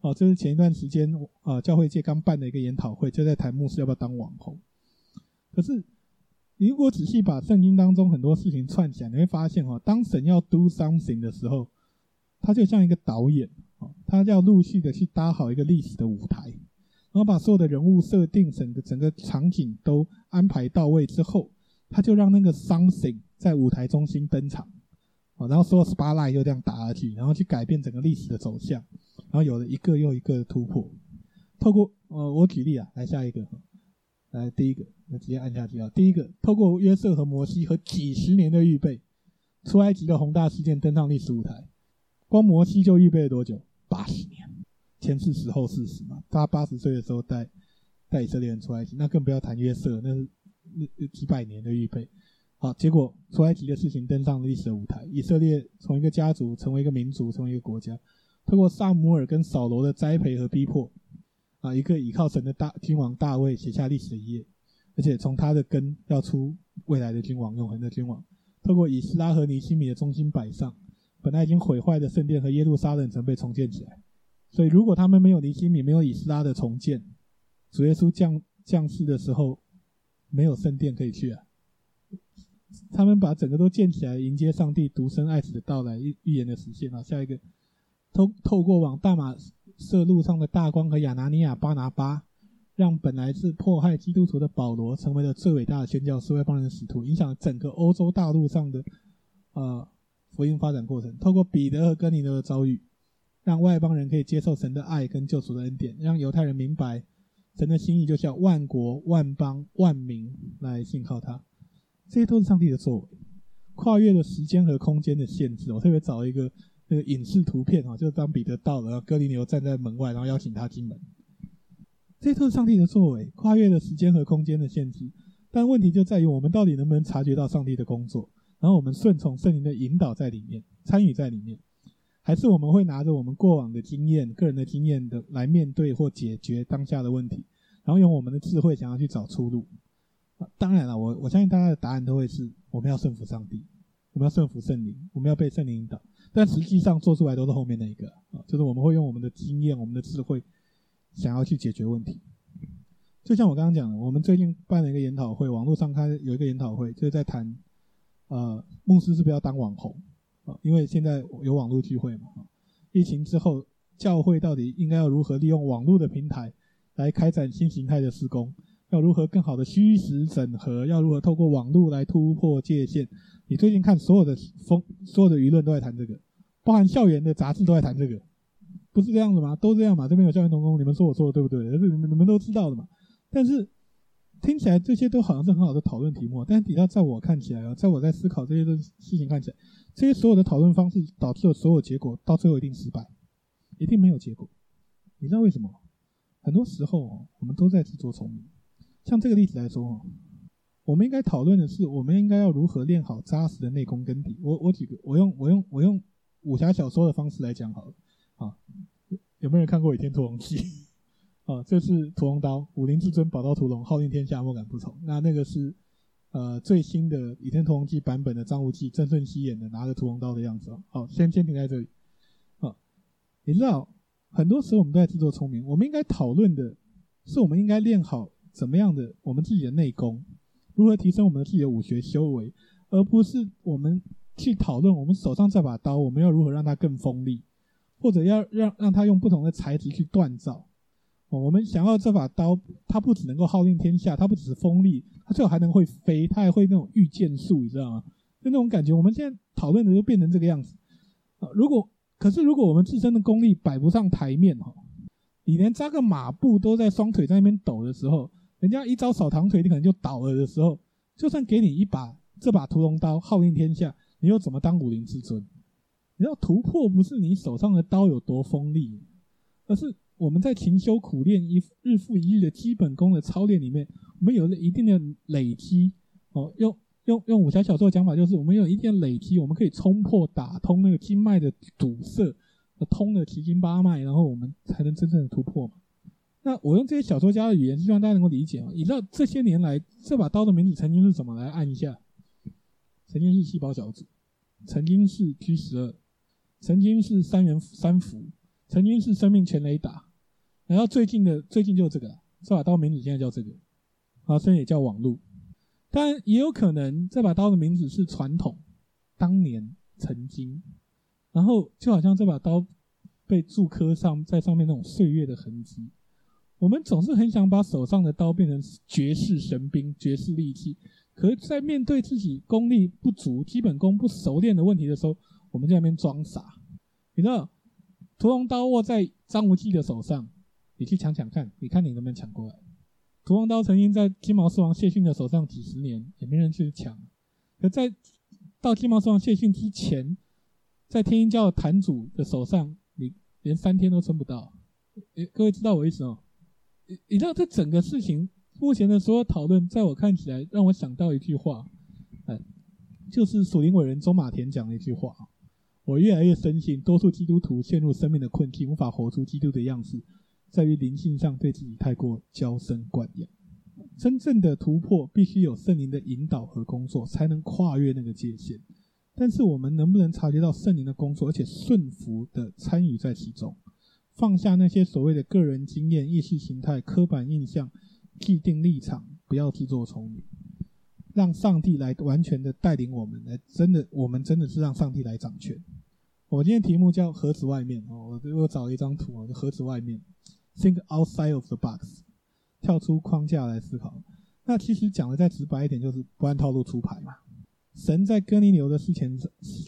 哦，这是前一段时间啊，教会界刚办的一个研讨会，就在谈牧师要不要当网红。可是，如果仔细把圣经当中很多事情串起来，你会发现哈，当神要 do something 的时候，他就像一个导演，他要陆续的去搭好一个历史的舞台，然后把所有的人物设定，整个整个场景都安排到位之后，他就让那个 something 在舞台中心登场。啊，然后所有 spotlight 就这样打下去，然后去改变整个历史的走向，然后有了一个又一个的突破。透过呃，我举例啊，来下一个，来第一个，那直接按下去啊。第一个，透过约瑟和摩西和几十年的预备，出埃及的宏大事件登上历史舞台。光摩西就预备了多久？八十年，前四十后四十嘛。他八十岁的时候带带以色列人出埃及，那更不要谈约瑟，那是那几百年的预备。好，结果出埃及的事情登上了历史的舞台。以色列从一个家族成为一个民族，成为一个国家。透过撒母耳跟扫罗的栽培和逼迫，啊，一个倚靠神的大君王大卫写下历史的一页。而且从他的根要出未来的君王，永恒的君王。透过以斯拉和尼希米的忠心摆上，本来已经毁坏的圣殿和耶路撒冷城被重建起来。所以，如果他们没有尼希米，没有以斯拉的重建，主耶稣降降世的时候，没有圣殿可以去啊。他们把整个都建起来，迎接上帝独生爱子的到来，预预言的实现啊！下一个，透透过往大马色路上的大光和亚拿尼亚、巴拿巴，让本来是迫害基督徒的保罗，成为了最伟大的宣教士、外邦人的使徒，影响了整个欧洲大陆上的呃福音发展过程。透过彼得和哥尼流的遭遇，让外邦人可以接受神的爱跟救赎的恩典，让犹太人明白神的心意，就是要万国、万邦、万民来信靠他。这些都是上帝的作为，跨越了时间和空间的限制。我特别找一个那个影视图片啊，就是当彼得到了，然后哥尼流站在门外，然后邀请他进门。这些都是上帝的作为，跨越了时间和空间的限制。但问题就在于我们到底能不能察觉到上帝的工作，然后我们顺从圣灵的引导在里面，参与在里面，还是我们会拿着我们过往的经验、个人的经验的来面对或解决当下的问题，然后用我们的智慧想要去找出路。当然了，我我相信大家的答案都会是我们要顺服上帝，我们要顺服圣灵，我们要被圣灵引导。但实际上做出来都是后面那一个啊，就是我们会用我们的经验、我们的智慧，想要去解决问题。就像我刚刚讲的，我们最近办了一个研讨会，网络上开有一个研讨会，就是在谈呃，牧师是不是要当网红啊？因为现在有网络聚会嘛，疫情之后，教会到底应该要如何利用网络的平台来开展新形态的施工？要如何更好的虚实整合？要如何透过网络来突破界限？你最近看所有的风，所有的舆论都在谈这个，包含校园的杂志都在谈这个，不是这样子吗？都这样嘛？这边有校园同工，你们说我说的对不对？是你们你们都知道的嘛？但是听起来这些都好像是很好的讨论题目，但是底下在我看起来啊，在我在思考这些的事情看起来，这些所有的讨论方式导致了所有结果到最后一定失败，一定没有结果。你知道为什么？很多时候我们都在自作聪明。像这个例子来说，我们应该讨论的是，我们应该要如何练好扎实的内功根底。我我举个，我用我用我用武侠小说的方式来讲好了。啊，有没有人看过《倚天屠龙记》？啊，这是屠龙刀，武林至尊宝刀屠龙，号令天下，莫敢不从。那那个是呃最新的《倚天屠龙记》版本的张无忌，郑舜晞演的，拿着屠龙刀的样子。好，先先停在这里。啊，你知道，很多时候我们都在自作聪明。我们应该讨论的是，我们应该练好。怎么样的我们自己的内功，如何提升我们自己的武学修为，而不是我们去讨论我们手上这把刀，我们要如何让它更锋利，或者要让让它用不同的材质去锻造。我们想要这把刀，它不只能够号令天下，它不只是锋利，它最好还能会飞，它还会那种御剑术，你知道吗？就那种感觉。我们现在讨论的就变成这个样子。啊，如果可是如果我们自身的功力摆不上台面哈，你连扎个马步都在双腿在那边抖的时候。人家一招扫堂腿，你可能就倒了的时候，就算给你一把这把屠龙刀，号令天下，你又怎么当武林至尊？你知道突破不是你手上的刀有多锋利，而是我们在勤修苦练一日复一日的基本功的操练里面，我们有了一定的累积。哦，用用用武侠小说的讲法，就是我们有一定的累积，我们可以冲破、打通那个经脉的堵塞，通了奇经八脉，然后我们才能真正的突破嘛。那我用这些小说家的语言，希望大家能够理解啊。你知道这些年来这把刀的名字曾经是怎么？来按一下，曾经是细胞小组，曾经是 G 十二，曾经是三元三伏，曾经是生命全雷达，然后最近的最近就是这个。这把刀名字现在叫这个，啊，虽然也叫网络。但也有可能这把刀的名字是传统，当年曾经，然后就好像这把刀被铸刻上在上面那种岁月的痕迹。我们总是很想把手上的刀变成绝世神兵、绝世利器，可是，在面对自己功力不足、基本功不熟练的问题的时候，我们在那边装傻。你知道，屠龙刀握在张无忌的手上，你去抢抢看，你看你能不能抢过来？屠龙刀曾经在金毛狮王谢逊的手上几十年，也没人去抢。可在到金毛狮王谢逊之前，在天鹰教的坛主的手上，你连三天都撑不到。诶，各位知道我意思哦？你你知道这整个事情目前的所有讨论，在我看起来，让我想到一句话，哎，就是属灵伟人中马田讲的一句话：我越来越深信，多数基督徒陷入生命的困境，无法活出基督的样式。在于灵性上对自己太过娇生惯养，真正的突破必须有圣灵的引导和工作，才能跨越那个界限。但是我们能不能察觉到圣灵的工作，而且顺服的参与在其中，放下那些所谓的个人经验、意识形态、刻板印象、既定立场，不要自作聪明，让上帝来完全的带领我们，来真的，我们真的是让上帝来掌权。我今天题目叫盒子外面哦，我我找了一张图啊，盒子外面。Think outside of the box，跳出框架来思考。那其实讲的再直白一点，就是不按套路出牌嘛。神在哥尼流的事情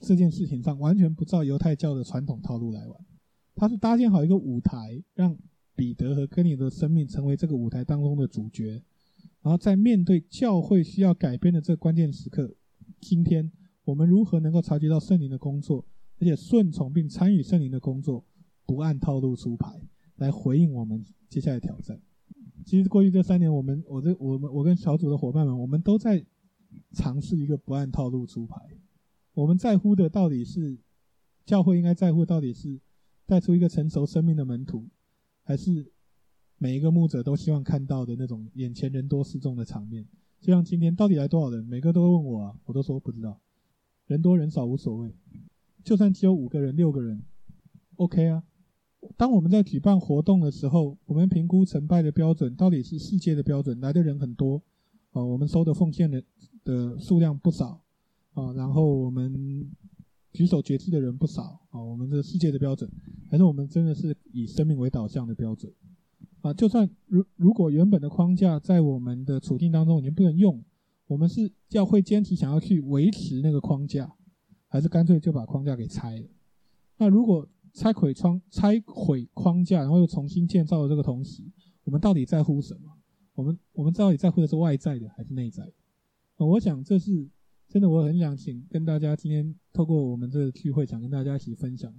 这件事情上，完全不照犹太教的传统套路来玩。他是搭建好一个舞台，让彼得和哥尼的生命成为这个舞台当中的主角。然后在面对教会需要改变的这个关键时刻，今天我们如何能够察觉到圣灵的工作，而且顺从并参与圣灵的工作，不按套路出牌？来回应我们接下来挑战。其实过去这三年，我们、我这、我们、我跟小组的伙伴们，我们都在尝试一个不按套路出牌。我们在乎的到底是教会应该在乎，到底是带出一个成熟生命的门徒，还是每一个牧者都希望看到的那种眼前人多势众的场面？就像今天到底来多少人，每个都问我啊，我都说不知道。人多人少无所谓，就算只有五个人、六个人，OK 啊。当我们在举办活动的时候，我们评估成败的标准到底是世界的标准，来的人很多，啊，我们收的奉献的的数量不少，啊，然后我们举手决志的人不少，啊，我们的世界的标准，还是我们真的是以生命为导向的标准，啊，就算如如果原本的框架在我们的处境当中已经不能用，我们是要会坚持想要去维持那个框架，还是干脆就把框架给拆了？那如果拆毁窗，拆毁框架，然后又重新建造的这个同时，我们到底在乎什么？我们我们到底在乎的是外在的还是内在的？我想这是真的，我很想请跟大家今天透过我们这个聚会，想跟大家一起分享。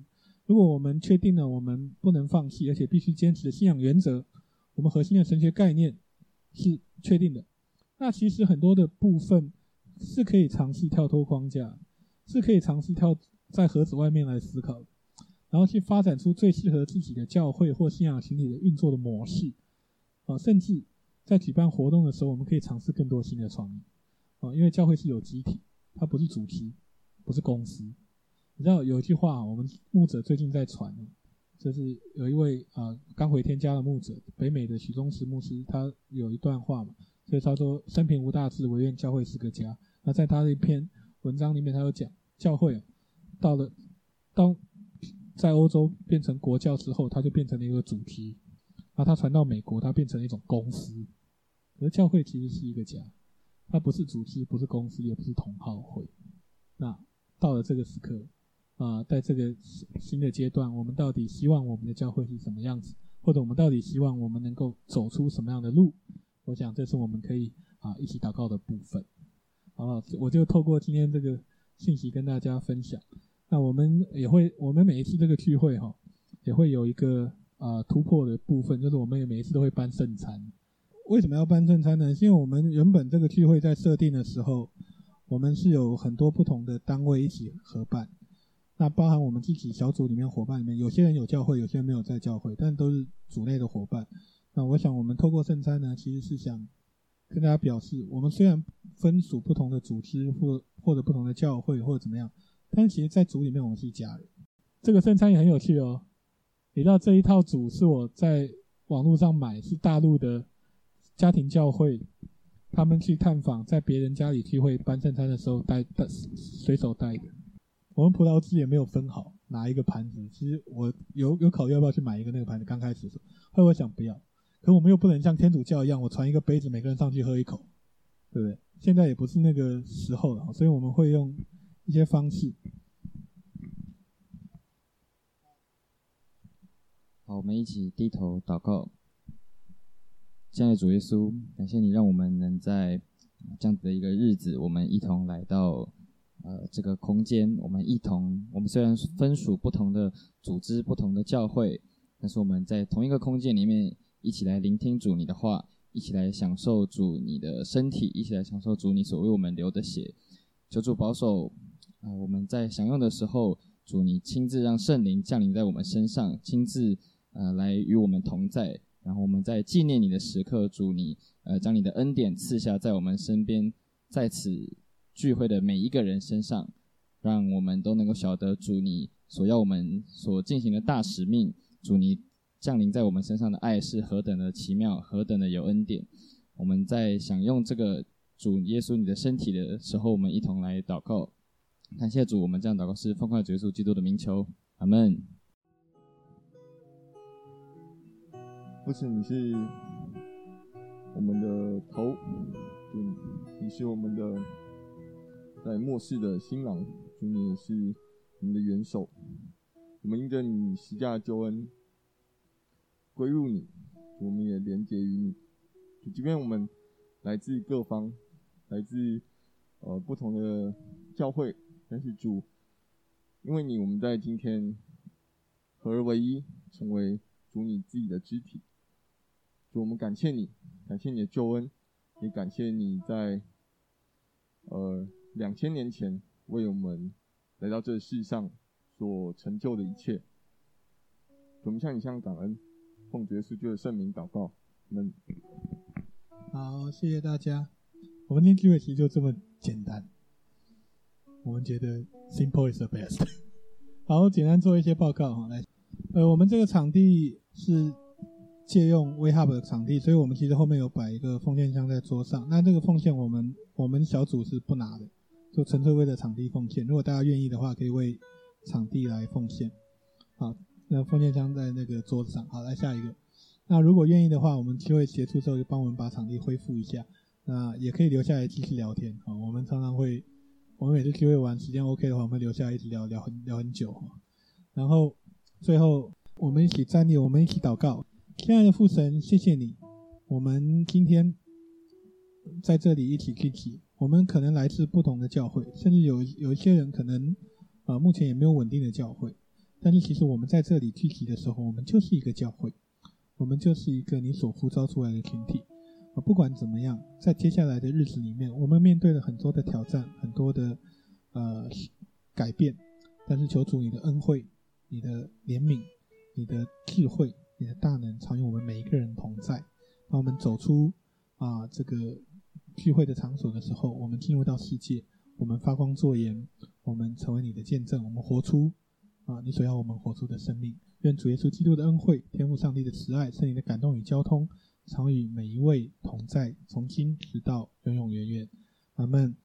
如果我们确定了我们不能放弃，而且必须坚持的信仰原则，我们核心的神学概念是确定的，那其实很多的部分是可以尝试跳脱框架，是可以尝试跳在盒子外面来思考。然后去发展出最适合自己的教会或信仰群体的运作的模式，啊，甚至在举办活动的时候，我们可以尝试更多新的创意，啊，因为教会是有机体，它不是组织，不是公司。你知道有一句话，我们牧者最近在传，就是有一位啊刚回天家的牧者，北美的许宗石牧师，他有一段话嘛，所以他说：“生平无大志，唯愿教会是个家。”那在他的一篇文章里面，他有讲教会到了当。在欧洲变成国教之后，它就变成了一个组织，然后它传到美国，它变成了一种公司。而教会其实是一个家，它不是组织，不是公司，也不是同好会。那到了这个时刻，啊、在这个新的阶段，我们到底希望我们的教会是什么样子，或者我们到底希望我们能够走出什么样的路？我想这是我们可以啊一起祷告的部分。好不好？我就透过今天这个信息跟大家分享。那我们也会，我们每一次这个聚会哈，也会有一个啊、突破的部分，就是我们也每一次都会办圣餐。为什么要办圣餐呢？是因为我们原本这个聚会在设定的时候，我们是有很多不同的单位一起合办，那包含我们自己小组里面伙伴里面，有些人有教会，有些人没有在教会，但都是组内的伙伴。那我想，我们透过圣餐呢，其实是想跟大家表示，我们虽然分属不同的组织，或或者不同的教会，或者怎么样。但其实，在组里面，我们是一家人。这个圣餐也很有趣哦。你知道这一套组是我在网络上买，是大陆的家庭教会，他们去探访，在别人家里聚会办圣餐的时候带带随手带的。我们葡萄汁也没有分好拿一个盘子。其实我有有考虑要不要去买一个那个盘子。刚开始的时候，后来我想不要，可我们又不能像天主教一样，我传一个杯子，每个人上去喝一口，对不对？现在也不是那个时候了，所以我们会用。一些方式。好，我们一起低头祷告。亲爱的主耶稣，感谢你让我们能在这样子的一个日子，我们一同来到呃这个空间。我们一同，我们虽然分属不同的组织、不同的教会，但是我们在同一个空间里面，一起来聆听主你的话，一起来享受主你的身体，一起来享受主你所为我们流的血。求主保守。啊，我们在享用的时候，主你亲自让圣灵降临在我们身上，亲自呃来与我们同在。然后我们在纪念你的时刻，主你呃将你的恩典赐下在我们身边，在此聚会的每一个人身上，让我们都能够晓得主你所要我们所进行的大使命，主你降临在我们身上的爱是何等的奇妙，何等的有恩典。我们在享用这个主耶稣你的身体的时候，我们一同来祷告。感谢主，我们这样祷告是奉靠主耶稣基督的名求，阿门。父亲，你是我们的头，主，你是我们的在末世的新郎，主，你也是我们的元首。我们因着你施加的救恩归入你，我们也连结于你。就即便我们来自各方，来自呃不同的教会。但是主，因为你，我们在今天合而为一，成为主你自己的肢体。我们感谢你，感谢你的救恩，也感谢你在呃两千年前为我们来到这世上所成就的一切。我们向你向感恩，奉主耶稣基督的圣名祷告，我们好，谢谢大家。我们今天聚会其实就这么简单。我们觉得 simple is the best。好，简单做一些报告哈。来，呃，我们这个场地是借用 WeHub 的场地，所以我们其实后面有摆一个奉献箱在桌上。那这个奉献我们我们小组是不拿的，就纯粹为了场地奉献。如果大家愿意的话，可以为场地来奉献。好，那奉献箱在那个桌子上。好，来下一个。那如果愿意的话，我们就会结束之后就帮我们把场地恢复一下。那也可以留下来继续聊天。好，我们常常会。我们每次聚会完，时间 OK 的话，我们留下来一直聊聊很聊很久。然后最后我们一起站立，我们一起祷告。亲爱的父神，谢谢你，我们今天在这里一起聚集。我们可能来自不同的教会，甚至有有一些人可能啊、呃、目前也没有稳定的教会。但是其实我们在这里聚集的时候，我们就是一个教会，我们就是一个你所呼召出来的群体。不管怎么样，在接下来的日子里面，我们面对了很多的挑战，很多的呃改变。但是求主你的恩惠、你的怜悯、你的智慧、你的大能，常与我们每一个人同在。当我们走出啊、这个聚会的场所的时候，我们进入到世界，我们发光作盐，我们成为你的见证，我们活出啊、你所要我们活出的生命。愿主耶稣基督的恩惠、天父上帝的慈爱、圣灵的感动与交通。常与每一位同在，从今直到永永远远。阿门。